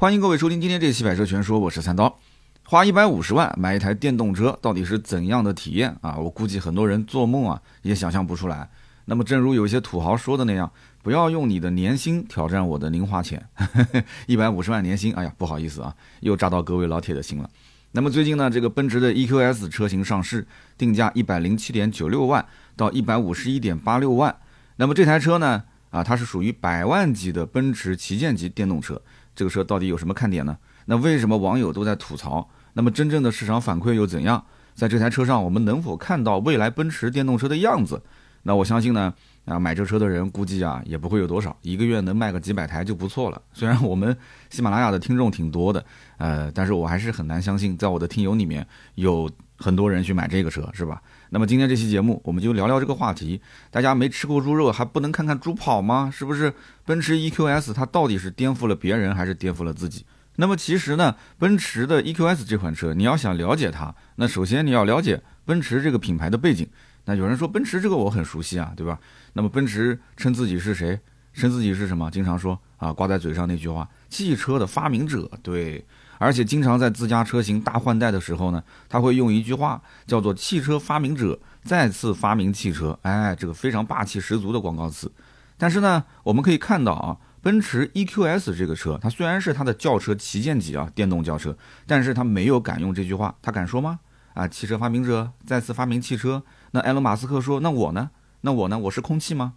欢迎各位收听今天这期《百车全说》，我是三刀。花一百五十万买一台电动车，到底是怎样的体验啊？我估计很多人做梦啊也想象不出来。那么，正如有些土豪说的那样，不要用你的年薪挑战我的零花钱。一百五十万年薪，哎呀，不好意思啊，又扎到各位老铁的心了。那么最近呢，这个奔驰的 EQS 车型上市，定价一百零七点九六万到一百五十一点八六万。那么这台车呢，啊，它是属于百万级的奔驰旗舰级电动车。这个车到底有什么看点呢？那为什么网友都在吐槽？那么真正的市场反馈又怎样？在这台车上，我们能否看到未来奔驰电动车的样子？那我相信呢，啊，买这车的人估计啊也不会有多少，一个月能卖个几百台就不错了。虽然我们喜马拉雅的听众挺多的，呃，但是我还是很难相信，在我的听友里面有很多人去买这个车，是吧？那么今天这期节目，我们就聊聊这个话题。大家没吃过猪肉，还不能看看猪跑吗？是不是？奔驰 EQS 它到底是颠覆了别人，还是颠覆了自己？那么其实呢，奔驰的 EQS 这款车，你要想了解它，那首先你要了解奔驰这个品牌的背景。那有人说奔驰这个我很熟悉啊，对吧？那么奔驰称自己是谁？称自己是什么？经常说啊，挂在嘴上那句话，汽车的发明者。对，而且经常在自家车型大换代的时候呢，他会用一句话叫做“汽车发明者再次发明汽车”。哎，这个非常霸气十足的广告词。但是呢，我们可以看到啊，奔驰 EQS 这个车，它虽然是它的轿车旗舰级啊，电动轿车，但是它没有敢用这句话，它敢说吗？啊，汽车发明者再次发明汽车。那埃隆·马斯克说：“那我呢？那我呢？我是空气吗？”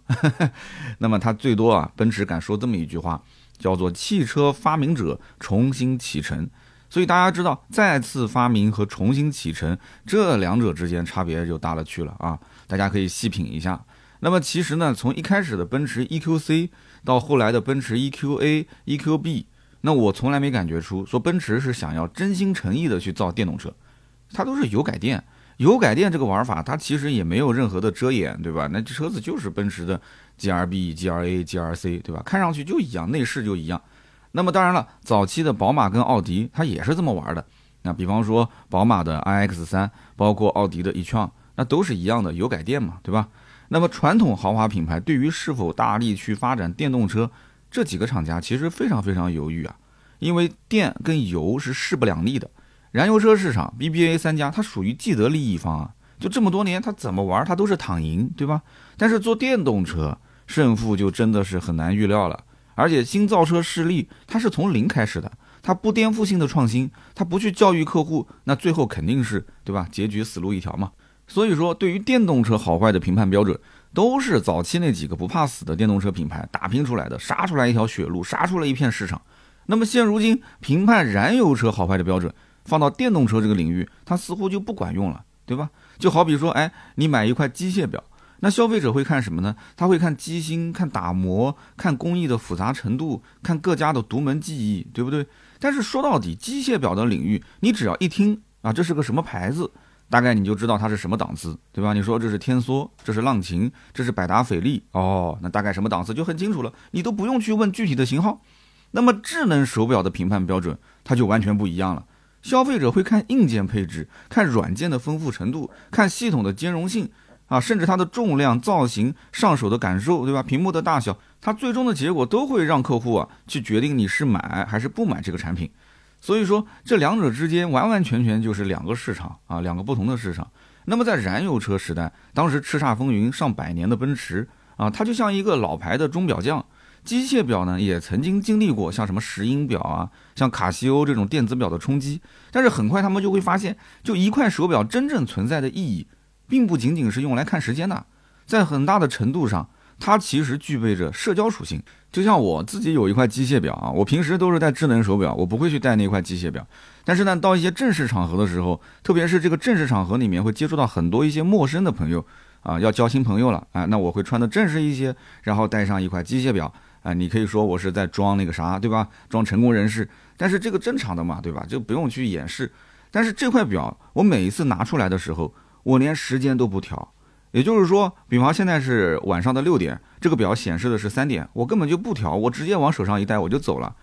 那么他最多啊，奔驰敢说这么一句话，叫做“汽车发明者重新启程”。所以大家知道，再次发明和重新启程这两者之间差别就大了去了啊！大家可以细品一下。那么其实呢，从一开始的奔驰 EQC 到后来的奔驰 EQA、EQB，那我从来没感觉出说奔驰是想要真心诚意的去造电动车，它都是油改电。油改电这个玩法，它其实也没有任何的遮掩，对吧？那这车子就是奔驰的 GRB、GRA、GRC，对吧？看上去就一样，内饰就一样。那么当然了，早期的宝马跟奥迪，它也是这么玩的。那比方说宝马的 iX3，包括奥迪的 e-tron，那都是一样的油改电嘛，对吧？那么传统豪华品牌对于是否大力去发展电动车，这几个厂家其实非常非常犹豫啊，因为电跟油是势不两立的。燃油车市场，BBA 三家，它属于既得利益方啊，就这么多年，它怎么玩，它都是躺赢，对吧？但是做电动车，胜负就真的是很难预料了。而且新造车势力，它是从零开始的，它不颠覆性的创新，它不去教育客户，那最后肯定是，对吧？结局死路一条嘛。所以说，对于电动车好坏的评判标准，都是早期那几个不怕死的电动车品牌打拼出来的，杀出来一条血路，杀出了一片市场。那么现如今评判燃油车好坏的标准，放到电动车这个领域，它似乎就不管用了，对吧？就好比说，哎，你买一块机械表，那消费者会看什么呢？他会看机芯、看打磨、看工艺的复杂程度、看各家的独门技艺，对不对？但是说到底，机械表的领域，你只要一听啊，这是个什么牌子，大概你就知道它是什么档次，对吧？你说这是天梭，这是浪琴，这是百达翡丽，哦，那大概什么档次就很清楚了，你都不用去问具体的型号。那么智能手表的评判标准，它就完全不一样了。消费者会看硬件配置，看软件的丰富程度，看系统的兼容性，啊，甚至它的重量、造型、上手的感受，对吧？屏幕的大小，它最终的结果都会让客户啊去决定你是买还是不买这个产品。所以说，这两者之间完完全全就是两个市场啊，两个不同的市场。那么在燃油车时代，当时叱咤风云上百年的奔驰啊，它就像一个老牌的钟表匠。机械表呢，也曾经经历过像什么石英表啊，像卡西欧这种电子表的冲击，但是很快他们就会发现，就一块手表真正存在的意义，并不仅仅是用来看时间的，在很大的程度上，它其实具备着社交属性。就像我自己有一块机械表啊，我平时都是戴智能手表，我不会去戴那块机械表。但是呢，到一些正式场合的时候，特别是这个正式场合里面会接触到很多一些陌生的朋友啊，要交新朋友了啊，那我会穿的正式一些，然后带上一块机械表。啊，你可以说我是在装那个啥，对吧？装成功人士，但是这个正常的嘛，对吧？就不用去掩饰。但是这块表，我每一次拿出来的时候，我连时间都不调。也就是说，比方现在是晚上的六点，这个表显示的是三点，我根本就不调，我直接往手上一戴我就走了。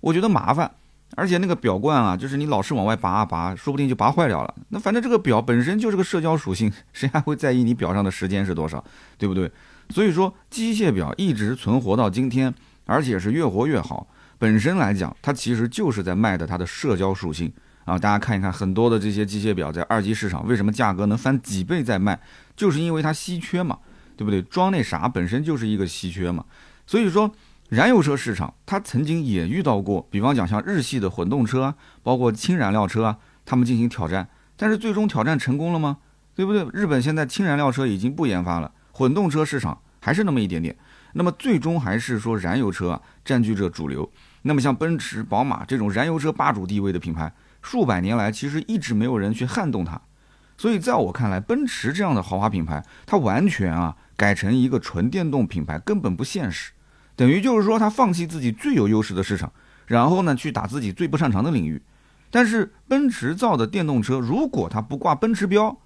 我觉得麻烦，而且那个表冠啊，就是你老是往外拔啊拔，说不定就拔坏掉了。那反正这个表本身就是个社交属性，谁还会在意你表上的时间是多少，对不对？所以说，机械表一直存活到今天，而且是越活越好。本身来讲，它其实就是在卖的它的社交属性啊。大家看一看，很多的这些机械表在二级市场为什么价格能翻几倍在卖，就是因为它稀缺嘛，对不对？装那啥本身就是一个稀缺嘛。所以说，燃油车市场它曾经也遇到过，比方讲像日系的混动车，包括氢燃料车啊，他们进行挑战，但是最终挑战成功了吗？对不对？日本现在氢燃料车已经不研发了，混动车市场还是那么一点点。那么最终还是说燃油车啊占据着主流。那么像奔驰、宝马这种燃油车霸主地位的品牌，数百年来其实一直没有人去撼动它。所以在我看来，奔驰这样的豪华品牌，它完全啊改成一个纯电动品牌根本不现实。等于就是说，它放弃自己最有优势的市场，然后呢去打自己最不擅长的领域。但是奔驰造的电动车，如果它不挂奔驰标，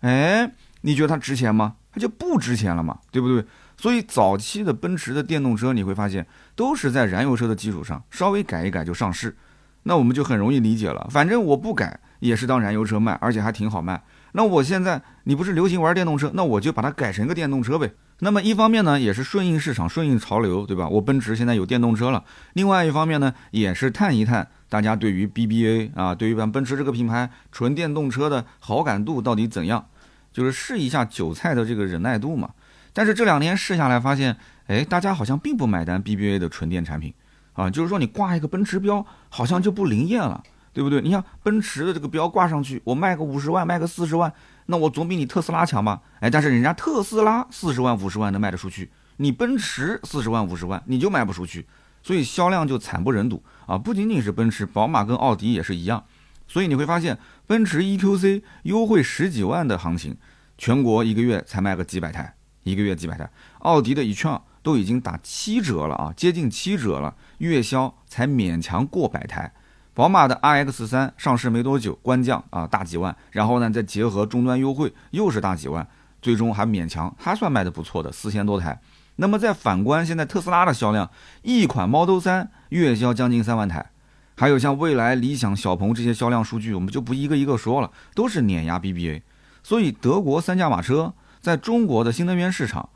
哎，你觉得它值钱吗？它就不值钱了嘛，对不对？所以早期的奔驰的电动车，你会发现都是在燃油车的基础上稍微改一改就上市，那我们就很容易理解了。反正我不改也是当燃油车卖，而且还挺好卖。那我现在你不是流行玩电动车，那我就把它改成个电动车呗。那么一方面呢，也是顺应市场、顺应潮流，对吧？我奔驰现在有电动车了。另外一方面呢，也是探一探大家对于 BBA 啊，对于咱奔驰这个品牌纯电动车的好感度到底怎样，就是试一下韭菜的这个忍耐度嘛。但是这两天试下来发现，哎，大家好像并不买单 BBA 的纯电产品，啊，就是说你挂一个奔驰标，好像就不灵验了，对不对？你像奔驰的这个标挂上去，我卖个五十万，卖个四十万，那我总比你特斯拉强吧？哎，但是人家特斯拉四十万、五十万能卖得出去，你奔驰四十万、五十万你就卖不出去，所以销量就惨不忍睹啊！不仅仅是奔驰，宝马跟奥迪也是一样，所以你会发现，奔驰 EQC 优惠十几万的行情，全国一个月才卖个几百台。一个月几百台，奥迪的 e 创都已经打七折了啊，接近七折了，月销才勉强过百台。宝马的 RX 三上市没多久，官降啊大几万，然后呢再结合终端优惠，又是大几万，最终还勉强还算卖的不错的四千多台。那么再反观现在特斯拉的销量，一款 Model 三月销将近三万台，还有像蔚来、理想、小鹏这些销量数据，我们就不一个一个说了，都是碾压 BBA。所以德国三驾马车。在中国的新能源市场，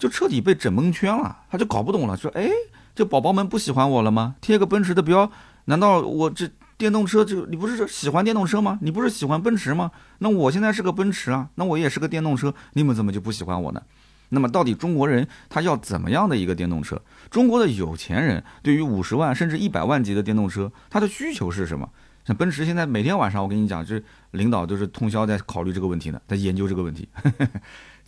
就彻底被整蒙圈了，他就搞不懂了，说：“哎，这宝宝们不喜欢我了吗？贴个奔驰的标，难道我这电动车就你不是喜欢电动车吗？你不是喜欢奔驰吗？那我现在是个奔驰啊，那我也是个电动车，你们怎么就不喜欢我呢？那么到底中国人他要怎么样的一个电动车？中国的有钱人对于五十万甚至一百万级的电动车，他的需求是什么？像奔驰现在每天晚上，我跟你讲，这领导都是通宵在考虑这个问题呢，在研究这个问题。”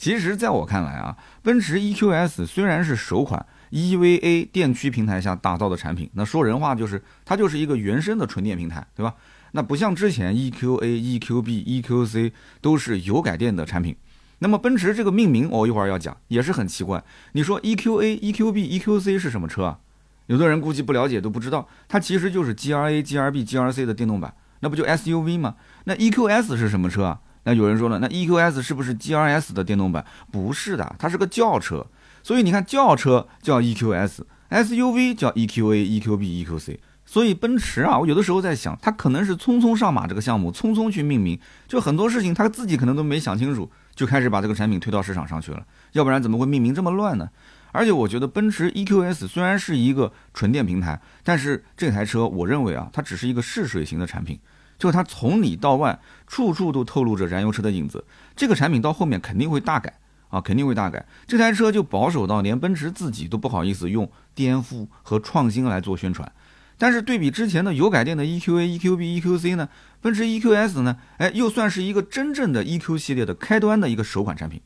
其实，在我看来啊，奔驰 EQS 虽然是首款 EVA 电驱平台下打造的产品，那说人话就是它就是一个原生的纯电平台，对吧？那不像之前 EQA、EQB、EQC 都是油改电的产品。那么奔驰这个命名，我一会儿要讲，也是很奇怪。你说 EQA、EQB、EQC 是什么车啊？有的人估计不了解都不知道，它其实就是 GRA、GRB、GRC 的电动版，那不就 SUV 吗？那 EQS 是什么车啊？那有人说了，那 EQS 是不是 GRS 的电动版？不是的，它是个轿车。所以你看，轿车叫 EQS，SUV 叫 EQA、EQB、EQC。所以奔驰啊，我有的时候在想，它可能是匆匆上马这个项目，匆匆去命名，就很多事情他自己可能都没想清楚，就开始把这个产品推到市场上去了。要不然怎么会命名这么乱呢？而且我觉得奔驰 EQS 虽然是一个纯电平台，但是这台车我认为啊，它只是一个试水型的产品。就是它从里到外，处处都透露着燃油车的影子。这个产品到后面肯定会大改啊，肯定会大改。这台车就保守到连奔驰自己都不好意思用颠覆和创新来做宣传。但是对比之前的油改电的 EQA、EQB、EQC 呢，奔驰 EQS 呢，哎，又算是一个真正的 EQ 系列的开端的一个首款产品。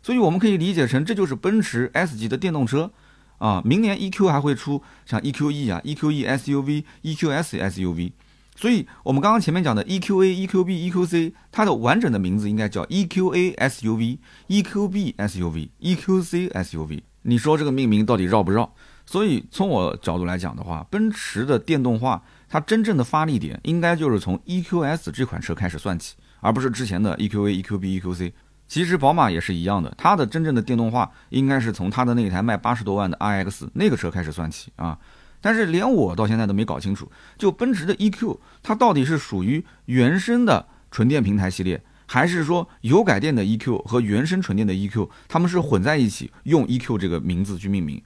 所以我们可以理解成，这就是奔驰 S 级的电动车啊。明年 EQ 还会出像 EQE 啊、EQE SUV、EQS SUV。所以，我们刚刚前面讲的 EQA、EQB、EQC，它的完整的名字应该叫 EQA SUV、EQB SUV、EQC SUV。你说这个命名到底绕不绕？所以，从我角度来讲的话，奔驰的电动化，它真正的发力点应该就是从 EQS 这款车开始算起，而不是之前的 EQA、EQB、EQC。其实，宝马也是一样的，它的真正的电动化应该是从它的那台卖八十多万的 iX 那个车开始算起啊。但是连我到现在都没搞清楚，就奔驰的 EQ，它到底是属于原生的纯电平台系列，还是说油改电的 EQ 和原生纯电的 EQ，他们是混在一起用 EQ 这个名字去命名？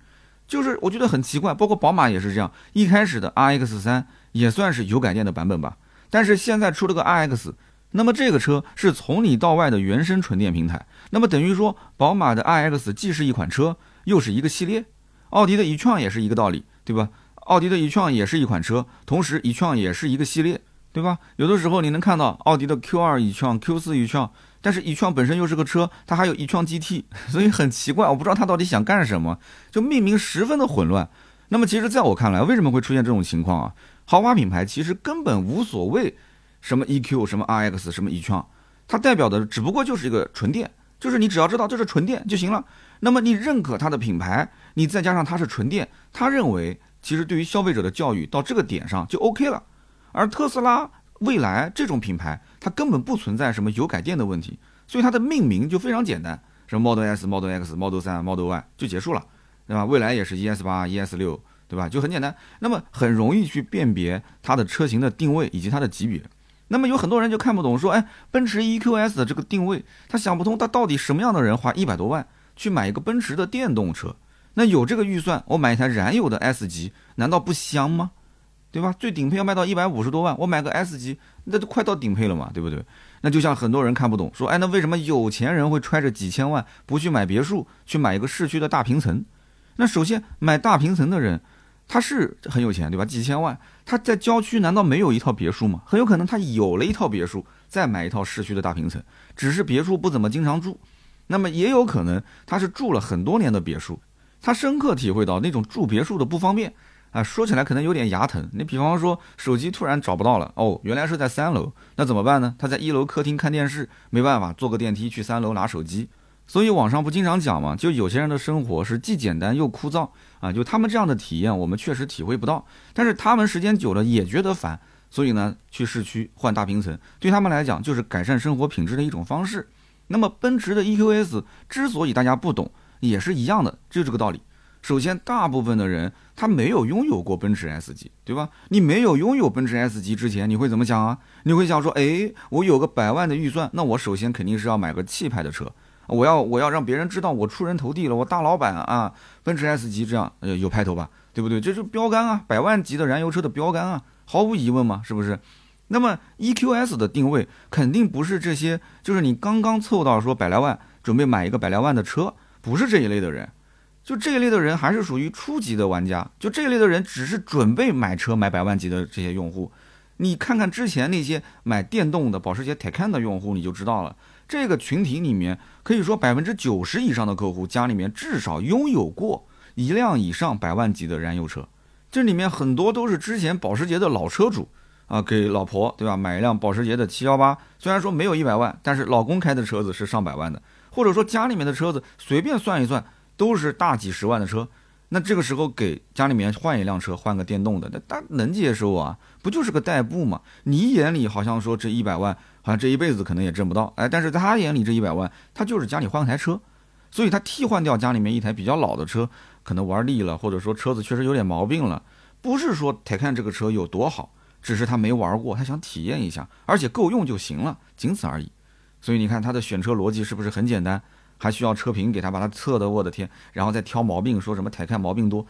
就是我觉得很奇怪，包括宝马也是这样，一开始的 RX 三也算是油改电的版本吧，但是现在出了个 RX，那么这个车是从里到外的原生纯电平台，那么等于说宝马的 RX 既是一款车，又是一个系列，奥迪的 e-tron 也是一个道理，对吧？奥迪的 e-tron 也是一款车，同时 e-tron 也是一个系列，对吧？有的时候你能看到奥迪的 Q2 e-tron、Q4 e-tron。但是 e-tron 本身又是个车，它还有 e-tron GT，所以很奇怪，我不知道它到底想干什么，就命名十分的混乱。那么其实在我看来，为什么会出现这种情况啊？豪华品牌其实根本无所谓什么 EQ、什么 RX、什么 e-tron，它代表的只不过就是一个纯电，就是你只要知道这是纯电就行了。那么你认可它的品牌，你再加上它是纯电，他认为其实对于消费者的教育到这个点上就 OK 了。而特斯拉、蔚来这种品牌。它根本不存在什么油改电的问题，所以它的命名就非常简单，什么 Model S、Model X、Model 3、Model Y 就结束了，对吧？未来也是 ES 八、ES 六，对吧？就很简单，那么很容易去辨别它的车型的定位以及它的级别。那么有很多人就看不懂，说，哎，奔驰 EQS 的这个定位，他想不通，他到底什么样的人花一百多万去买一个奔驰的电动车？那有这个预算，我买一台燃油的 S 级，难道不香吗？对吧？最顶配要卖到一百五十多万，我买个 S 级，那都快到顶配了嘛，对不对？那就像很多人看不懂，说，哎，那为什么有钱人会揣着几千万不去买别墅，去买一个市区的大平层？那首先买大平层的人，他是很有钱，对吧？几千万，他在郊区难道没有一套别墅吗？很有可能他有了一套别墅，再买一套市区的大平层，只是别墅不怎么经常住。那么也有可能他是住了很多年的别墅，他深刻体会到那种住别墅的不方便。啊，说起来可能有点牙疼。你比方说，手机突然找不到了，哦，原来是在三楼，那怎么办呢？他在一楼客厅看电视，没办法，坐个电梯去三楼拿手机。所以网上不经常讲嘛，就有些人的生活是既简单又枯燥啊，就他们这样的体验，我们确实体会不到。但是他们时间久了也觉得烦，所以呢，去市区换大平层，对他们来讲就是改善生活品质的一种方式。那么奔驰的 EQS 之所以大家不懂，也是一样的，就这个道理。首先，大部分的人他没有拥有过奔驰 S 级，对吧？你没有拥有奔驰 S 级之前，你会怎么想啊？你会想说，哎，我有个百万的预算，那我首先肯定是要买个气派的车，我要我要让别人知道我出人头地了，我大老板啊！奔驰 S 级这样呃有派头吧，对不对？这是标杆啊，百万级的燃油车的标杆啊，毫无疑问嘛，是不是？那么 EQS 的定位肯定不是这些，就是你刚刚凑到说百来万准备买一个百来万的车，不是这一类的人。就这一类的人还是属于初级的玩家，就这一类的人只是准备买车买百万级的这些用户，你看看之前那些买电动的保时捷 Taycan 的用户，你就知道了。这个群体里面，可以说百分之九十以上的客户家里面至少拥有过一辆以上百万级的燃油车，这里面很多都是之前保时捷的老车主啊，给老婆对吧买一辆保时捷的七幺八，虽然说没有一百万，但是老公开的车子是上百万的，或者说家里面的车子随便算一算。都是大几十万的车，那这个时候给家里面换一辆车，换个电动的，那他能接受啊？不就是个代步嘛？你眼里好像说这一百万，好像这一辈子可能也挣不到，哎，但是在他眼里这一百万，他就是家里换台车，所以他替换掉家里面一台比较老的车，可能玩腻了，或者说车子确实有点毛病了，不是说得看这个车有多好，只是他没玩过，他想体验一下，而且够用就行了，仅此而已。所以你看他的选车逻辑是不是很简单？还需要车评给他把它测的，我的天，然后再挑毛病，说什么台看毛病多，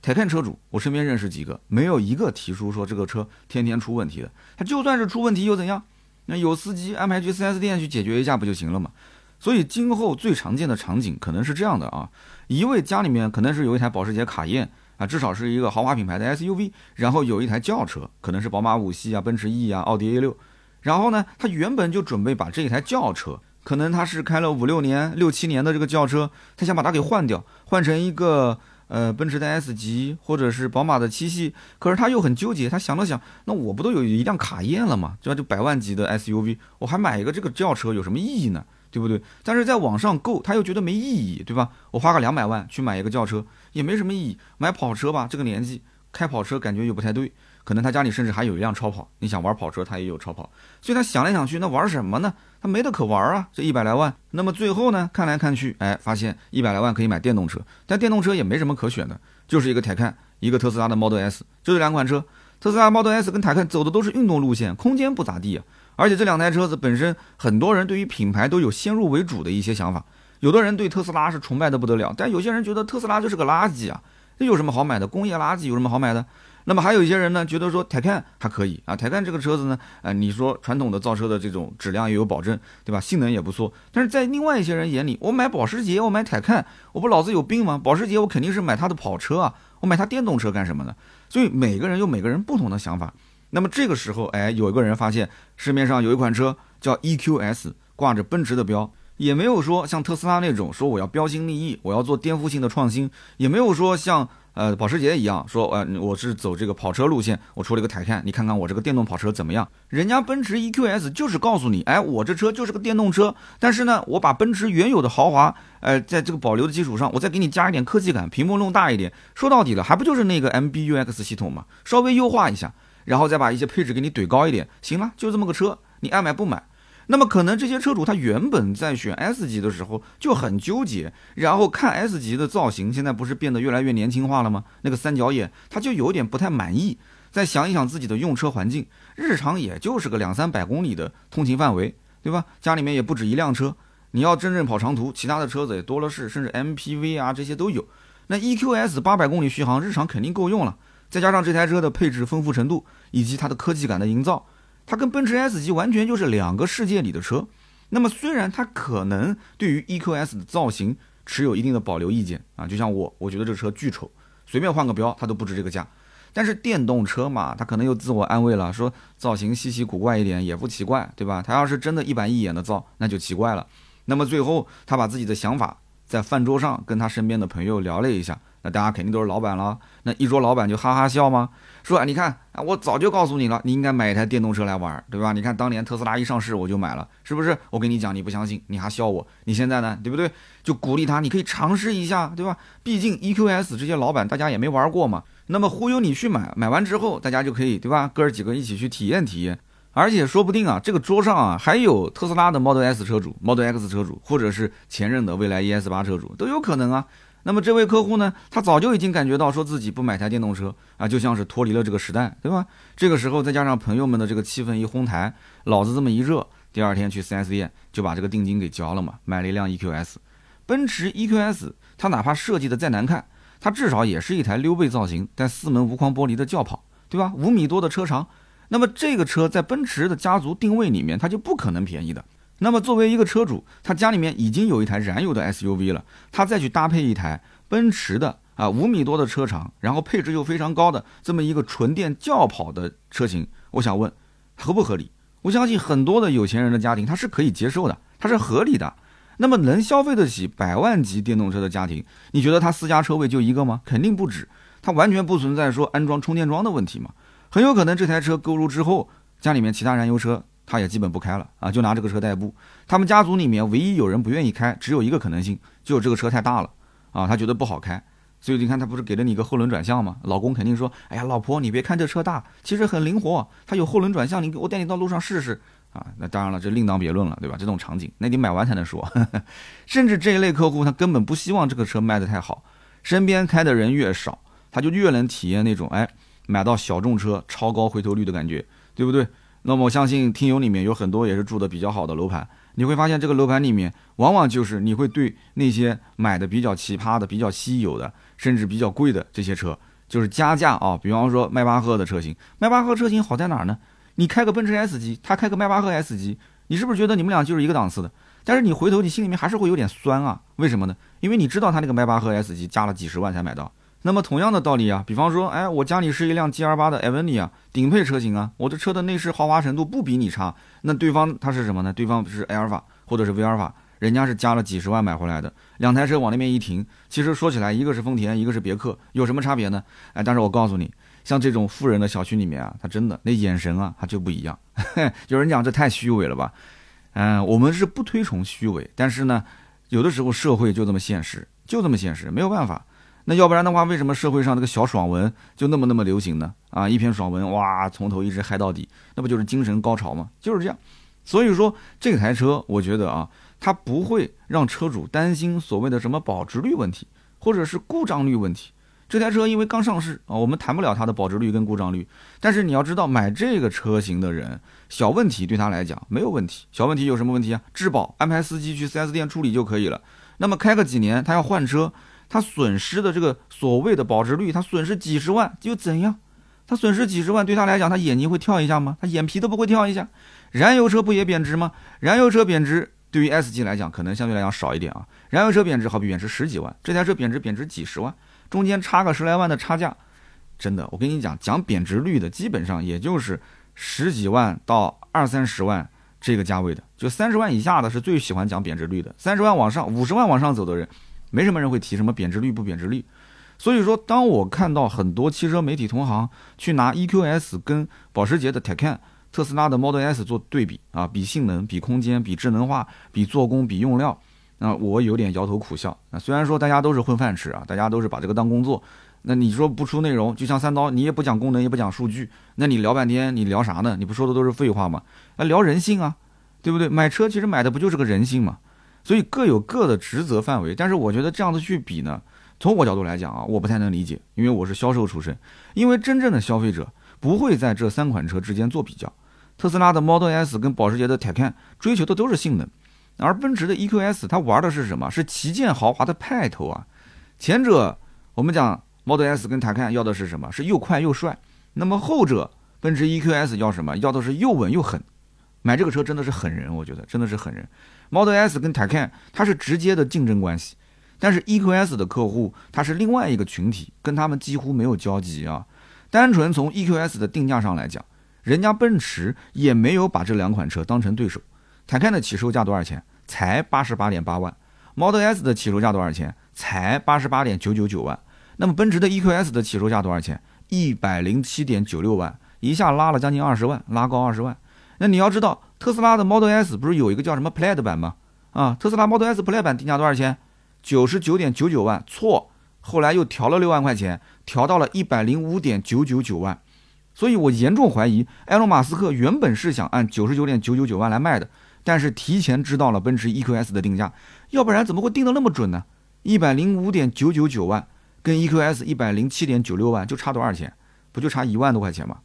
台看车主，我身边认识几个，没有一个提出说这个车天天出问题的。他就算是出问题又怎样？那有司机安排去 4S 店去解决一下不就行了嘛？所以今后最常见的场景可能是这样的啊，一位家里面可能是有一台保时捷卡宴啊，至少是一个豪华品牌的 SUV，然后有一台轿车，可能是宝马五系啊、奔驰 E 啊、奥迪 A 六，然后呢，他原本就准备把这一台轿车。可能他是开了五六年、六七年的这个轿车，他想把它给换掉，换成一个呃奔驰的 S 级或者是宝马的七系。可是他又很纠结，他想了想，那我不都有一辆卡宴了吗？对吧？就百万级的 SUV，我还买一个这个轿车有什么意义呢？对不对？但是在网上购，他又觉得没意义，对吧？我花个两百万去买一个轿车也没什么意义，买跑车吧，这个年纪开跑车感觉又不太对。可能他家里甚至还有一辆超跑，你想玩跑车，他也有超跑，所以他想来想去，那玩什么呢？他没得可玩啊，这一百来万。那么最后呢，看来看去，哎，发现一百来万可以买电动车，但电动车也没什么可选的，就是一个泰看，一个特斯拉的 Model S，就这两款车。特斯拉 Model S 跟泰看走的都是运动路线，空间不咋地啊。而且这两台车子本身，很多人对于品牌都有先入为主的一些想法，有的人对特斯拉是崇拜的不得了，但有些人觉得特斯拉就是个垃圾啊。这有什么好买的？工业垃圾有什么好买的？那么还有一些人呢，觉得说台看还可以啊，台看这个车子呢，呃，你说传统的造车的这种质量也有保证，对吧？性能也不错。但是在另外一些人眼里，我买保时捷，我买台看，我不脑子有病吗？保时捷我肯定是买它的跑车啊，我买它电动车干什么呢？所以每个人有每个人不同的想法。那么这个时候，哎，有一个人发现市面上有一款车叫 EQS，挂着奔驰的标，也没有说像特斯拉那种说我要标新立异，我要做颠覆性的创新，也没有说像。呃，保时捷一样说，呃，我是走这个跑车路线，我出了一个台看，你看看我这个电动跑车怎么样？人家奔驰 EQS 就是告诉你，哎，我这车就是个电动车，但是呢，我把奔驰原有的豪华，呃，在这个保留的基础上，我再给你加一点科技感，屏幕弄大一点，说到底了，还不就是那个 MBUX 系统嘛？稍微优化一下，然后再把一些配置给你怼高一点，行了，就这么个车，你爱买不买？那么可能这些车主他原本在选 S 级的时候就很纠结，然后看 S 级的造型，现在不是变得越来越年轻化了吗？那个三角眼他就有点不太满意。再想一想自己的用车环境，日常也就是个两三百公里的通勤范围，对吧？家里面也不止一辆车，你要真正跑长途，其他的车子也多了是，甚至 MPV 啊这些都有。那 EQS 八百公里续航，日常肯定够用了。再加上这台车的配置丰富程度以及它的科技感的营造。它跟奔驰 S 级完全就是两个世界里的车，那么虽然它可能对于 EQS 的造型持有一定的保留意见啊，就像我，我觉得这车巨丑，随便换个标它都不值这个价。但是电动车嘛，它可能又自我安慰了，说造型稀奇古怪一点也不奇怪，对吧？它要是真的一板一眼的造，那就奇怪了。那么最后他把自己的想法在饭桌上跟他身边的朋友聊了一下。那大家肯定都是老板了，那一桌老板就哈哈笑吗？说你看啊，我早就告诉你了，你应该买一台电动车来玩，对吧？你看当年特斯拉一上市我就买了，是不是？我跟你讲你不相信，你还笑我，你现在呢，对不对？就鼓励他，你可以尝试一下，对吧？毕竟 EQS 这些老板大家也没玩过嘛，那么忽悠你去买，买完之后大家就可以，对吧？哥儿几个一起去体验体验，而且说不定啊，这个桌上啊还有特斯拉的 Model S 车主、Model X 车主，或者是前任的蔚来 ES 八车主都有可能啊。那么这位客户呢，他早就已经感觉到说自己不买台电动车啊，就像是脱离了这个时代，对吧？这个时候再加上朋友们的这个气氛一哄抬，脑子这么一热，第二天去 4S 店就把这个定金给交了嘛，买了一辆 EQS。奔驰 EQS，它哪怕设计的再难看，它至少也是一台溜背造型带四门无框玻璃的轿跑，对吧？五米多的车长，那么这个车在奔驰的家族定位里面，它就不可能便宜的。那么作为一个车主，他家里面已经有一台燃油的 SUV 了，他再去搭配一台奔驰的啊五米多的车长，然后配置又非常高的这么一个纯电轿跑的车型，我想问合不合理？我相信很多的有钱人的家庭他是可以接受的，它是合理的。那么能消费得起百万级电动车的家庭，你觉得他私家车位就一个吗？肯定不止，他完全不存在说安装充电桩的问题嘛。很有可能这台车购入之后，家里面其他燃油车。他也基本不开了啊，就拿这个车代步。他们家族里面唯一有人不愿意开，只有一个可能性，就这个车太大了啊，他觉得不好开。所以你看，他不是给了你一个后轮转向吗？老公肯定说：“哎呀，老婆，你别看这车大，其实很灵活，它有后轮转向，你给我带你到路上试试啊。”那当然了，这另当别论了，对吧？这种场景，那你买完才能说。甚至这一类客户，他根本不希望这个车卖得太好，身边开的人越少，他就越能体验那种哎，买到小众车超高回头率的感觉，对不对？那么我相信听友里面有很多也是住的比较好的楼盘，你会发现这个楼盘里面往往就是你会对那些买的比较奇葩的、比较稀有的，甚至比较贵的这些车，就是加价啊。比方说迈巴赫的车型，迈巴赫车型好在哪儿呢？你开个奔驰 S 级，他开个迈巴赫 S 级，你是不是觉得你们俩就是一个档次的？但是你回头你心里面还是会有点酸啊？为什么呢？因为你知道他那个迈巴赫 S 级加了几十万才买到。那么同样的道理啊，比方说，哎，我家里是一辆 G R 八的 a v e n i 啊顶配车型啊，我的车的内饰豪华程度不比你差，那对方他是什么呢？对方是 L 法或者是 V 尔法，人家是加了几十万买回来的，两台车往那边一停，其实说起来，一个是丰田，一个是别克，有什么差别呢？哎，但是我告诉你，像这种富人的小区里面啊，他真的那眼神啊，他就不一样。有人讲这太虚伪了吧？嗯，我们是不推崇虚伪，但是呢，有的时候社会就这么现实，就这么现实，没有办法。那要不然的话，为什么社会上这个小爽文就那么那么流行呢？啊，一篇爽文，哇，从头一直嗨到底，那不就是精神高潮吗？就是这样。所以说，这台车，我觉得啊，它不会让车主担心所谓的什么保值率问题，或者是故障率问题。这台车因为刚上市啊，我们谈不了它的保值率跟故障率。但是你要知道，买这个车型的人，小问题对他来讲没有问题。小问题有什么问题啊？质保，安排司机去 4S 店处理就可以了。那么开个几年，他要换车。它损失的这个所谓的保值率，它损失几十万又怎样？它损失几十万对他来讲，他眼睛会跳一下吗？他眼皮都不会跳一下。燃油车不也贬值吗？燃油车贬值对于 S 级来讲，可能相对来讲少一点啊。燃油车贬值好比贬值十几万，这台车贬值贬值几十万，中间差个十来万的差价，真的，我跟你讲，讲贬值率的基本上也就是十几万到二三十万这个价位的，就三十万以下的是最喜欢讲贬值率的，三十万往上、五十万往上走的人。没什么人会提什么贬值率不贬值率，所以说，当我看到很多汽车媒体同行去拿 EQS 跟保时捷的 Taycan、特斯拉的 Model S 做对比啊，比性能、比空间、比智能化、比做工、比用料，那我有点摇头苦笑。那虽然说大家都是混饭吃啊，大家都是把这个当工作，那你说不出内容，就像三刀，你也不讲功能，也不讲数据，那你聊半天，你聊啥呢？你不说的都是废话吗？啊，聊人性啊，对不对？买车其实买的不就是个人性吗？所以各有各的职责范围，但是我觉得这样子去比呢，从我角度来讲啊，我不太能理解，因为我是销售出身，因为真正的消费者不会在这三款车之间做比较。特斯拉的 Model S 跟保时捷的 Taycan 追求的都是性能，而奔驰的 EQS 它玩的是什么？是旗舰豪华的派头啊。前者我们讲 Model S 跟 Taycan 要的是什么？是又快又帅。那么后者奔驰 EQS 要什么？要的是又稳又狠。买这个车真的是狠人，我觉得真的是狠人。Model S 跟 Taycan 它是直接的竞争关系，但是 EQS 的客户它是另外一个群体，跟他们几乎没有交集啊。单纯从 EQS 的定价上来讲，人家奔驰也没有把这两款车当成对手。Taycan 的起售价多少钱？才八十八点八万。Model S 的起售价多少钱？才八十八点九九九万。那么奔驰的 EQS 的起售价多少钱？一百零七点九六万，一下拉了将近二十万，拉高二十万。那你要知道，特斯拉的 Model S 不是有一个叫什么 Plaid 版吗？啊，特斯拉 Model S Plaid 版定价多少钱？九十九点九九万，错，后来又调了六万块钱，调到了一百零五点九九九万。所以我严重怀疑，埃隆·马斯克原本是想按九十九点九九九万来卖的，但是提前知道了奔驰 EQS 的定价，要不然怎么会定的那么准呢？一百零五点九九九万跟 EQS 一百零七点九六万就差多少钱？不就差一万多块钱吗？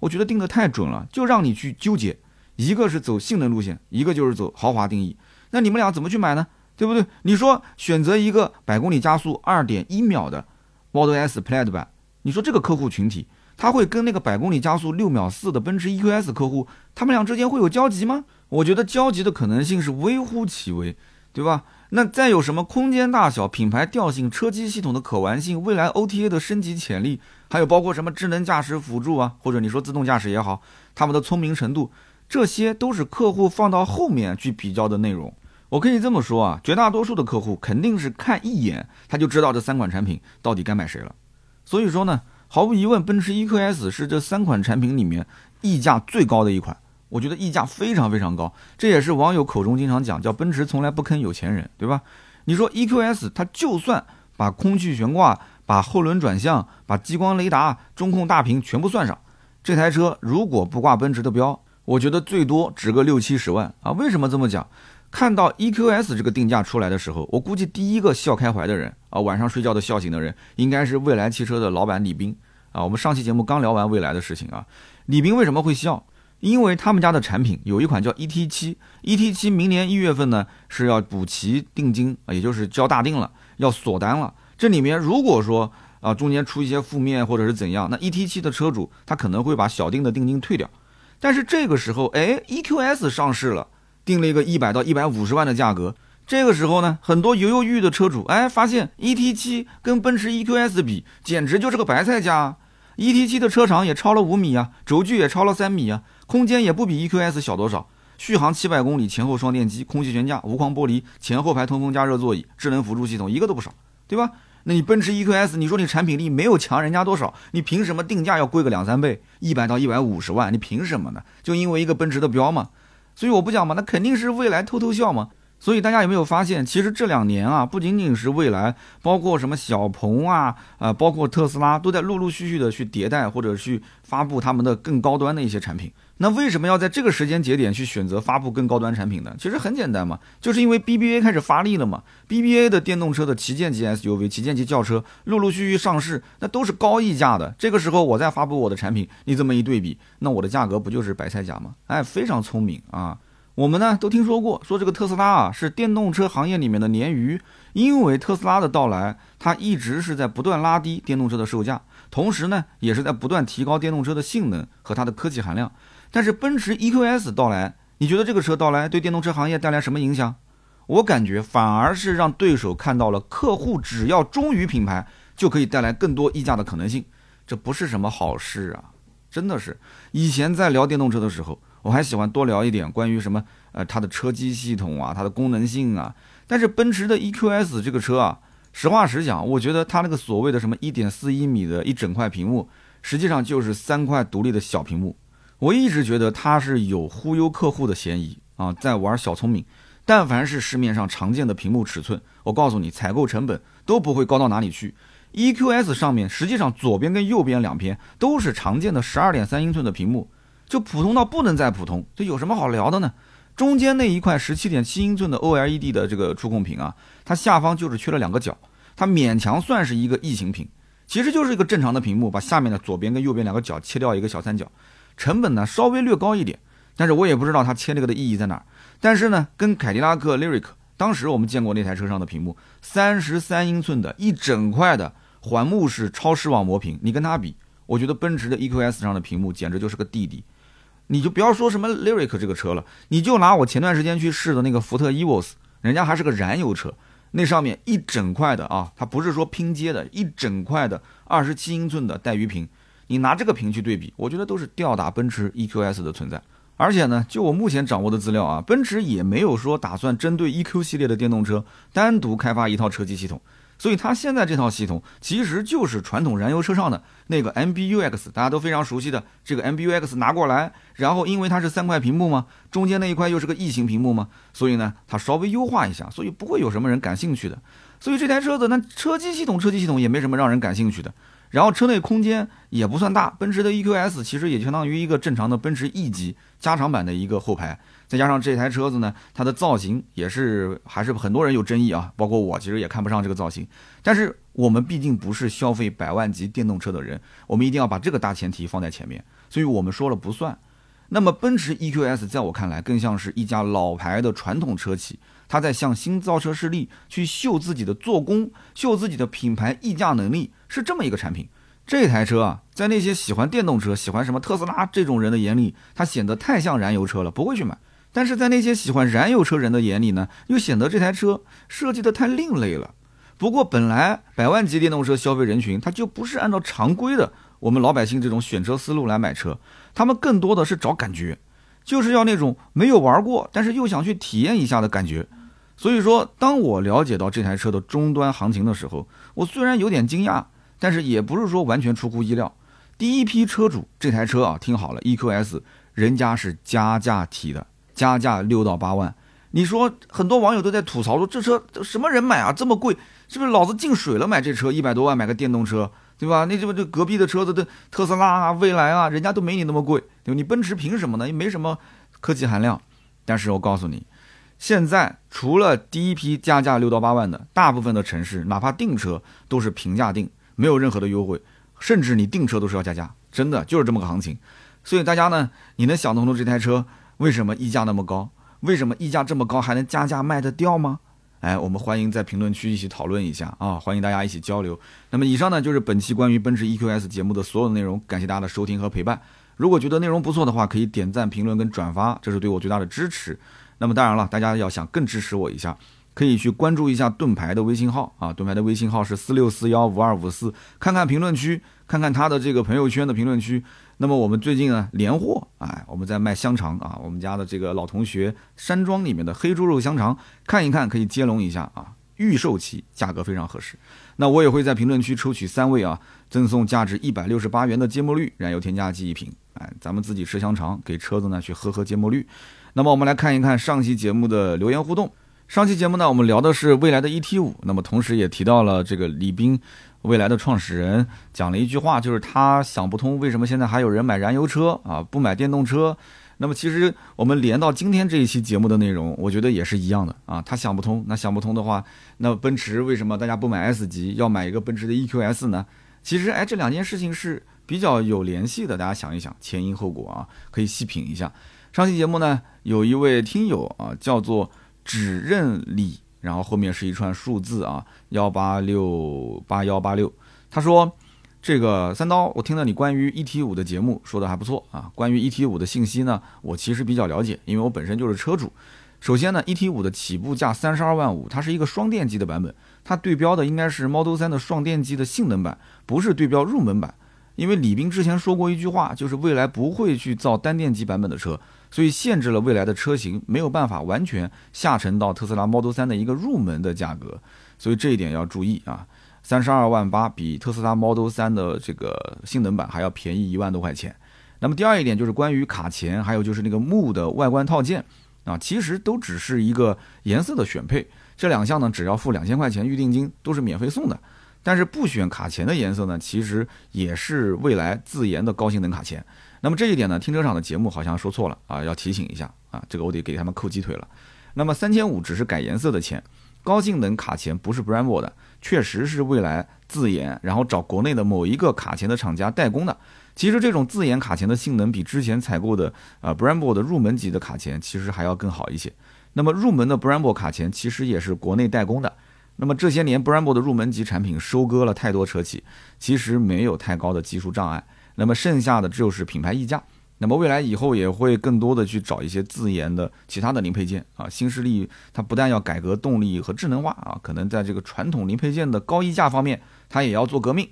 我觉得定的太准了，就让你去纠结，一个是走性能路线，一个就是走豪华定义。那你们俩怎么去买呢？对不对？你说选择一个百公里加速二点一秒的 Model S Plaid 版，你说这个客户群体，他会跟那个百公里加速六秒四的奔驰 EQS 客户，他们俩之间会有交集吗？我觉得交集的可能性是微乎其微，对吧？那再有什么空间大小、品牌调性、车机系统的可玩性、未来 OTA 的升级潜力，还有包括什么智能驾驶辅助啊，或者你说自动驾驶也好，他们的聪明程度，这些都是客户放到后面去比较的内容。我可以这么说啊，绝大多数的客户肯定是看一眼他就知道这三款产品到底该买谁了。所以说呢，毫无疑问，奔驰 EQS 是这三款产品里面溢价最高的一款。我觉得溢价非常非常高，这也是网友口中经常讲，叫奔驰从来不坑有钱人，对吧？你说 EQS 它就算把空气悬挂、把后轮转向、把激光雷达、中控大屏全部算上，这台车如果不挂奔驰的标，我觉得最多值个六七十万啊！为什么这么讲？看到 EQS 这个定价出来的时候，我估计第一个笑开怀的人啊，晚上睡觉都笑醒的人，应该是蔚来汽车的老板李斌啊。我们上期节目刚聊完蔚来的事情啊，李斌为什么会笑？因为他们家的产品有一款叫 ET 七，ET 七明年一月份呢是要补齐定金，也就是交大定了，要锁单了。这里面如果说啊中间出一些负面或者是怎样，那 ET 七的车主他可能会把小定的定金退掉。但是这个时候，哎，EQS 上市了，定了一个一百到一百五十万的价格。这个时候呢，很多犹犹豫豫的车主，哎，发现 ET 七跟奔驰 EQS 比，简直就是个白菜价、啊。et 七的车长也超了五米啊轴距也超了三米啊空间也不比 eqs 小多少。续航七百公里前后双电机空气悬架无框玻璃前后排通风加热座椅智能辅助系统一个都不少对吧？那你奔驰 eqs 你说你产品力没有强人家多少你凭什么定价要贵个两三倍？一百到一百五十万你凭什么呢？就因为一个奔驰的标嘛。所以我不讲嘛那肯定是未来偷偷笑嘛。所以大家有没有发现，其实这两年啊，不仅仅是蔚来，包括什么小鹏啊，啊，包括特斯拉，都在陆陆续续的去迭代或者去发布他们的更高端的一些产品。那为什么要在这个时间节点去选择发布更高端产品呢？其实很简单嘛，就是因为 BBA 开始发力了嘛。BBA 的电动车的旗舰级 SUV、旗舰级轿车陆陆续续上市，那都是高溢价的。这个时候我再发布我的产品，你这么一对比，那我的价格不就是白菜价吗？哎，非常聪明啊！我们呢都听说过，说这个特斯拉啊是电动车行业里面的鲶鱼，因为特斯拉的到来，它一直是在不断拉低电动车的售价，同时呢也是在不断提高电动车的性能和它的科技含量。但是奔驰 EQS 到来，你觉得这个车到来对电动车行业带来什么影响？我感觉反而是让对手看到了客户只要忠于品牌，就可以带来更多溢价的可能性，这不是什么好事啊！真的是，以前在聊电动车的时候。我还喜欢多聊一点关于什么，呃，它的车机系统啊，它的功能性啊。但是奔驰的 EQS 这个车啊，实话实讲，我觉得它那个所谓的什么一点四一米的一整块屏幕，实际上就是三块独立的小屏幕。我一直觉得它是有忽悠客户的嫌疑啊，在玩小聪明。但凡是市面上常见的屏幕尺寸，我告诉你，采购成本都不会高到哪里去。EQS 上面实际上左边跟右边两边都是常见的十二点三英寸的屏幕。就普通到不能再普通，这有什么好聊的呢？中间那一块十七点七英寸的 OLED 的这个触控屏啊，它下方就是缺了两个角，它勉强算是一个异形屏，其实就是一个正常的屏幕，把下面的左边跟右边两个角切掉一个小三角，成本呢稍微略高一点，但是我也不知道它切这个的意义在哪儿。但是呢，跟凯迪拉克 Lyric 当时我们见过那台车上的屏幕，三十三英寸的一整块的环幕式超视网膜屏，你跟它比，我觉得奔驰的 EQS 上的屏幕简直就是个弟弟。你就不要说什么 Lyric 这个车了，你就拿我前段时间去试的那个福特 Evos，人家还是个燃油车，那上面一整块的啊，它不是说拼接的，一整块的二十七英寸的带鱼屏，你拿这个屏去对比，我觉得都是吊打奔驰 EQS 的存在。而且呢，就我目前掌握的资料啊，奔驰也没有说打算针对 EQ 系列的电动车单独开发一套车机系统。所以它现在这套系统其实就是传统燃油车上的那个 MBUX，大家都非常熟悉的这个 MBUX 拿过来，然后因为它是三块屏幕嘛，中间那一块又是个异形屏幕嘛，所以呢它稍微优化一下，所以不会有什么人感兴趣的。所以这台车子那车机系统车机系统也没什么让人感兴趣的。然后车内空间也不算大，奔驰的 EQS 其实也相当于一个正常的奔驰 E 级加长版的一个后排。再加上这台车子呢，它的造型也是还是很多人有争议啊，包括我其实也看不上这个造型。但是我们毕竟不是消费百万级电动车的人，我们一定要把这个大前提放在前面，所以我们说了不算。那么奔驰 EQS 在我看来更像是一家老牌的传统车企，它在向新造车势力去秀自己的做工，秀自己的品牌溢价能力，是这么一个产品。这台车啊，在那些喜欢电动车、喜欢什么特斯拉这种人的眼里，它显得太像燃油车了，不会去买。但是在那些喜欢燃油车人的眼里呢，又显得这台车设计的太另类了。不过本来百万级电动车消费人群，他就不是按照常规的我们老百姓这种选车思路来买车，他们更多的是找感觉，就是要那种没有玩过，但是又想去体验一下的感觉。所以说，当我了解到这台车的终端行情的时候，我虽然有点惊讶，但是也不是说完全出乎意料。第一批车主这台车啊，听好了，EQS 人家是加价提的。加价六到八万，你说很多网友都在吐槽说这车什么人买啊这么贵，是不是老子进水了买这车一百多万买个电动车，对吧？那这不这隔壁的车子的特斯拉啊、蔚来啊，人家都没你那么贵，对吧？你奔驰凭什么呢？也没什么科技含量。但是我告诉你，现在除了第一批加价六到八万的，大部分的城市哪怕订车都是平价订，没有任何的优惠，甚至你订车都是要加价，真的就是这么个行情。所以大家呢，你能想得通这台车？为什么溢价那么高？为什么溢价这么高还能加价卖得掉吗？哎，我们欢迎在评论区一起讨论一下啊！欢迎大家一起交流。那么以上呢就是本期关于奔驰 EQS 节目的所有内容，感谢大家的收听和陪伴。如果觉得内容不错的话，可以点赞、评论跟转发，这是对我最大的支持。那么当然了，大家要想更支持我一下，可以去关注一下盾牌的微信号啊，盾牌的微信号是四六四幺五二五四，看看评论区，看看他的这个朋友圈的评论区。那么我们最近呢连货，哎，我们在卖香肠啊，我们家的这个老同学山庄里面的黑猪肉香肠，看一看可以接龙一下啊，预售期，价格非常合适。那我也会在评论区抽取三位啊，赠送价值一百六十八元的芥末绿燃油添加剂一瓶，哎，咱们自己吃香肠，给车子呢去喝喝芥末绿。那么我们来看一看上期节目的留言互动。上期节目呢，我们聊的是未来的 ET 五，那么同时也提到了这个李斌。未来的创始人讲了一句话，就是他想不通为什么现在还有人买燃油车啊，不买电动车。那么其实我们连到今天这一期节目的内容，我觉得也是一样的啊。他想不通，那想不通的话，那奔驰为什么大家不买 S 级，要买一个奔驰的 EQS 呢？其实哎，这两件事情是比较有联系的，大家想一想前因后果啊，可以细品一下。上期节目呢，有一位听友啊，叫做只认李，然后后面是一串数字啊，幺八六八幺八六。他说：“这个三刀，我听了你关于 E T 五的节目，说的还不错啊。关于 E T 五的信息呢，我其实比较了解，因为我本身就是车主。首先呢，E T 五的起步价三十二万五，它是一个双电机的版本，它对标的应该是 Model 3的双电机的性能版，不是对标入门版。因为李斌之前说过一句话，就是未来不会去造单电机版本的车。”所以限制了未来的车型没有办法完全下沉到特斯拉 Model 3的一个入门的价格，所以这一点要注意啊。三十二万八比特斯拉 Model 3的这个性能版还要便宜一万多块钱。那么第二一点就是关于卡钳，还有就是那个木的外观套件啊，其实都只是一个颜色的选配，这两项呢只要付两千块钱预定金都是免费送的。但是不选卡钳的颜色呢，其实也是未来自研的高性能卡钳。那么这一点呢，停车场的节目好像说错了啊，要提醒一下啊，这个我得给他们扣鸡腿了。那么三千五只是改颜色的钱，高性能卡钳不是 Brembo 的，确实是未来自研，然后找国内的某一个卡钳的厂家代工的。其实这种自研卡钳的性能比之前采购的啊 Brembo 的入门级的卡钳其实还要更好一些。那么入门的 Brembo 卡钳其实也是国内代工的。那么这些年 Brembo 的入门级产品收割了太多车企，其实没有太高的技术障碍。那么剩下的就是品牌溢价。那么未来以后也会更多的去找一些自研的其他的零配件啊。新势力它不但要改革动力和智能化啊，可能在这个传统零配件的高溢价方面，它也要做革命。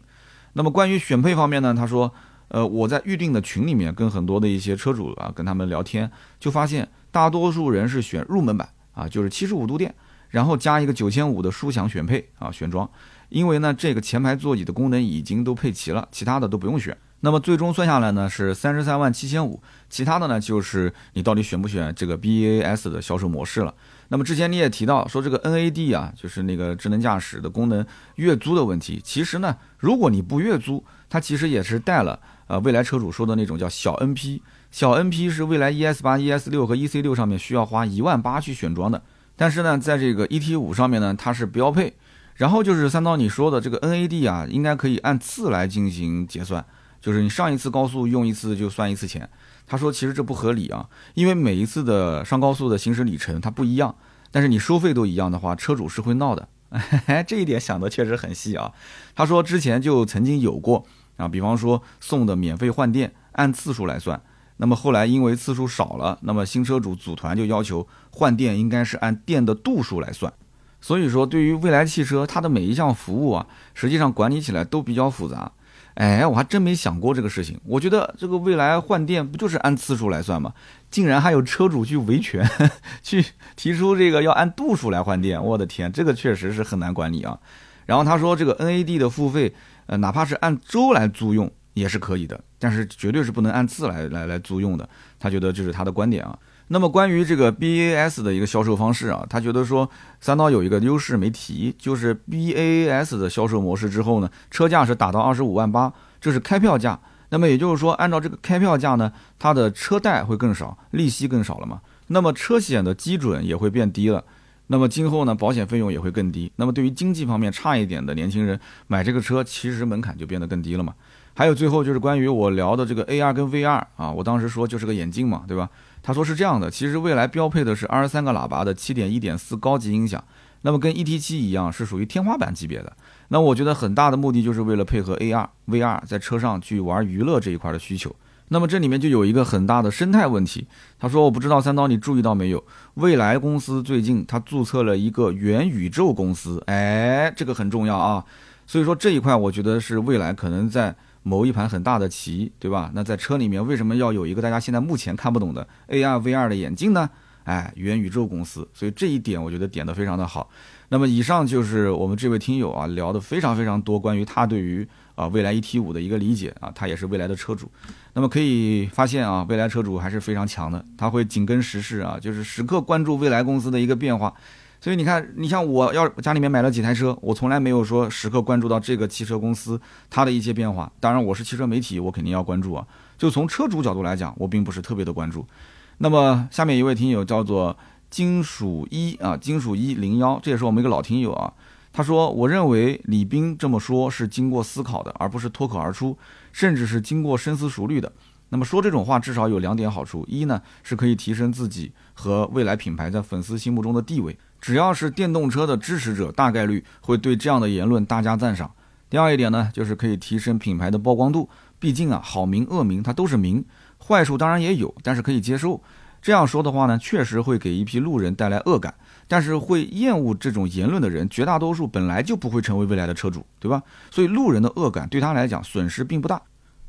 那么关于选配方面呢，他说，呃，我在预定的群里面跟很多的一些车主啊，跟他们聊天，就发现大多数人是选入门版啊，就是七十五度电，然后加一个九千五的舒享选配啊选装，因为呢这个前排座椅的功能已经都配齐了，其他的都不用选。那么最终算下来呢是三十三万七千五，其他的呢就是你到底选不选这个 BAS 的销售模式了。那么之前你也提到说这个 NAD 啊，就是那个智能驾驶的功能月租的问题。其实呢，如果你不月租，它其实也是带了呃未来车主说的那种叫小 NP，小 NP 是未来 ES 八、ES 六和 EC 六上面需要花一万八去选装的。但是呢，在这个 ET 五上面呢，它是标配。然后就是三刀你说的这个 NAD 啊，应该可以按次来进行结算。就是你上一次高速用一次就算一次钱，他说其实这不合理啊，因为每一次的上高速的行驶里程它不一样，但是你收费都一样的话，车主是会闹的。这一点想的确实很细啊。他说之前就曾经有过啊，比方说送的免费换电按次数来算，那么后来因为次数少了，那么新车主组团就要求换电应该是按电的度数来算。所以说对于未来汽车它的每一项服务啊，实际上管理起来都比较复杂。哎，我还真没想过这个事情。我觉得这个未来换电不就是按次数来算吗？竟然还有车主去维权，去提出这个要按度数来换电。我的天，这个确实是很难管理啊。然后他说这个 NAD 的付费，呃，哪怕是按周来租用也是可以的，但是绝对是不能按次来来来租用的。他觉得这是他的观点啊。那么关于这个 BAS 的一个销售方式啊，他觉得说三刀有一个优势没提，就是 BAS 的销售模式之后呢，车价是打到二十五万八，这是开票价。那么也就是说，按照这个开票价呢，它的车贷会更少，利息更少了嘛。那么车险的基准也会变低了。那么今后呢，保险费用也会更低。那么对于经济方面差一点的年轻人买这个车，其实门槛就变得更低了嘛。还有最后就是关于我聊的这个 AR 跟 VR 啊，我当时说就是个眼镜嘛，对吧？他说是这样的，其实未来标配的是二十三个喇叭的七点一点四高级音响，那么跟 E T 七一样是属于天花板级别的。那我觉得很大的目的就是为了配合 A R V R 在车上去玩娱乐这一块的需求。那么这里面就有一个很大的生态问题。他说我不知道三刀你注意到没有？未来公司最近他注册了一个元宇宙公司，哎，这个很重要啊。所以说这一块我觉得是未来可能在。谋一盘很大的棋，对吧？那在车里面为什么要有一个大家现在目前看不懂的 AR VR 的眼镜呢？哎，元宇宙公司，所以这一点我觉得点的非常的好。那么以上就是我们这位听友啊聊的非常非常多关于他对于啊未来 ET 五的一个理解啊，他也是未来的车主。那么可以发现啊，未来车主还是非常强的，他会紧跟时事啊，就是时刻关注未来公司的一个变化。所以你看，你像我要家里面买了几台车，我从来没有说时刻关注到这个汽车公司它的一些变化。当然，我是汽车媒体，我肯定要关注啊。就从车主角度来讲，我并不是特别的关注。那么下面一位听友叫做金属一啊，金属一零幺，这也是我们一个老听友啊。他说：“我认为李斌这么说是经过思考的，而不是脱口而出，甚至是经过深思熟虑的。那么说这种话至少有两点好处：一呢是可以提升自己和未来品牌在粉丝心目中的地位，只要是电动车的支持者，大概率会对这样的言论大加赞赏；第二一点呢，就是可以提升品牌的曝光度。毕竟啊，好名恶名它都是名，坏处当然也有，但是可以接受。这样说的话呢，确实会给一批路人带来恶感。”但是会厌恶这种言论的人，绝大多数本来就不会成为未来的车主，对吧？所以路人的恶感对他来讲损失并不大。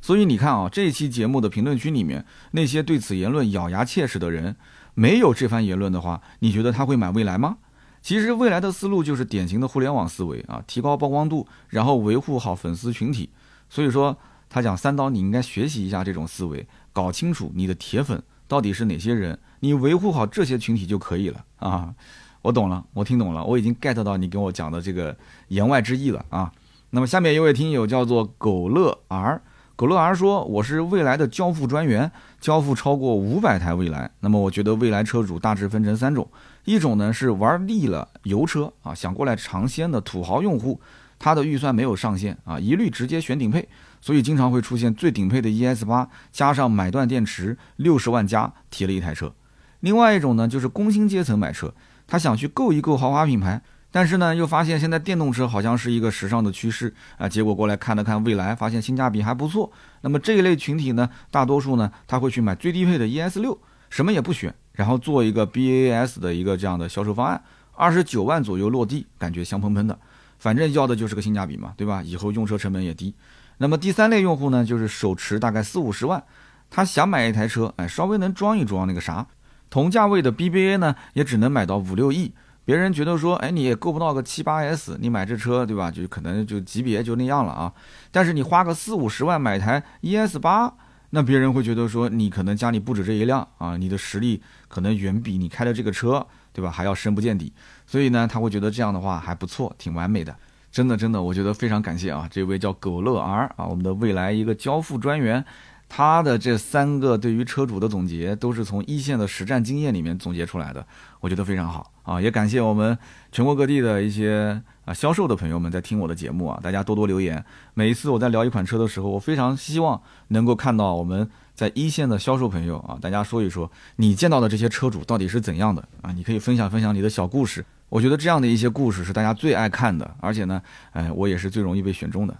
所以你看啊，这一期节目的评论区里面，那些对此言论咬牙切齿的人，没有这番言论的话，你觉得他会买未来吗？其实未来的思路就是典型的互联网思维啊，提高曝光度，然后维护好粉丝群体。所以说，他讲三刀，你应该学习一下这种思维，搞清楚你的铁粉到底是哪些人，你维护好这些群体就可以了啊。我懂了，我听懂了，我已经 get 到你跟我讲的这个言外之意了啊。那么下面一位听友叫做狗乐儿，狗乐儿说我是未来的交付专员，交付超过五百台未来。那么我觉得未来车主大致分成三种，一种呢是玩腻了油车啊，想过来尝鲜的土豪用户，他的预算没有上限啊，一律直接选顶配，所以经常会出现最顶配的 ES 八加上买断电池六十万加提了一台车。另外一种呢就是工薪阶层买车。他想去购一购豪华品牌，但是呢，又发现现在电动车好像是一个时尚的趋势啊。结果过来看了看蔚来，发现性价比还不错。那么这一类群体呢，大多数呢，他会去买最低配的 ES 六，什么也不选，然后做一个 BAS 的一个这样的销售方案，二十九万左右落地，感觉香喷喷的。反正要的就是个性价比嘛，对吧？以后用车成本也低。那么第三类用户呢，就是手持大概四五十万，他想买一台车，哎，稍微能装一装那个啥。同价位的 BBA 呢，也只能买到五六亿。别人觉得说，哎，你也够不到个七八 S，你买这车，对吧？就可能就级别就那样了啊。但是你花个四五十万买台 ES 八，那别人会觉得说，你可能家里不止这一辆啊，你的实力可能远比你开的这个车，对吧，还要深不见底。所以呢，他会觉得这样的话还不错，挺完美的。真的，真的，我觉得非常感谢啊，这位叫狗乐儿啊，我们的未来一个交付专员。他的这三个对于车主的总结，都是从一线的实战经验里面总结出来的，我觉得非常好啊！也感谢我们全国各地的一些啊销售的朋友们在听我的节目啊，大家多多留言。每一次我在聊一款车的时候，我非常希望能够看到我们在一线的销售朋友啊，大家说一说你见到的这些车主到底是怎样的啊？你可以分享分享你的小故事。我觉得这样的一些故事是大家最爱看的，而且呢，哎，我也是最容易被选中的。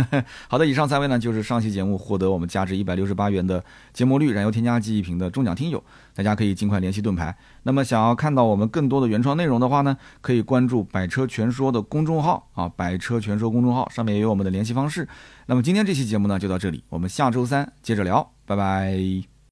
好的，以上三位呢，就是上期节目获得我们价值一百六十八元的节末绿燃油添加剂一瓶的中奖听友，大家可以尽快联系盾牌。那么想要看到我们更多的原创内容的话呢，可以关注百车全说的公众号啊，百车全说公众号上面也有我们的联系方式。那么今天这期节目呢就到这里，我们下周三接着聊，拜拜。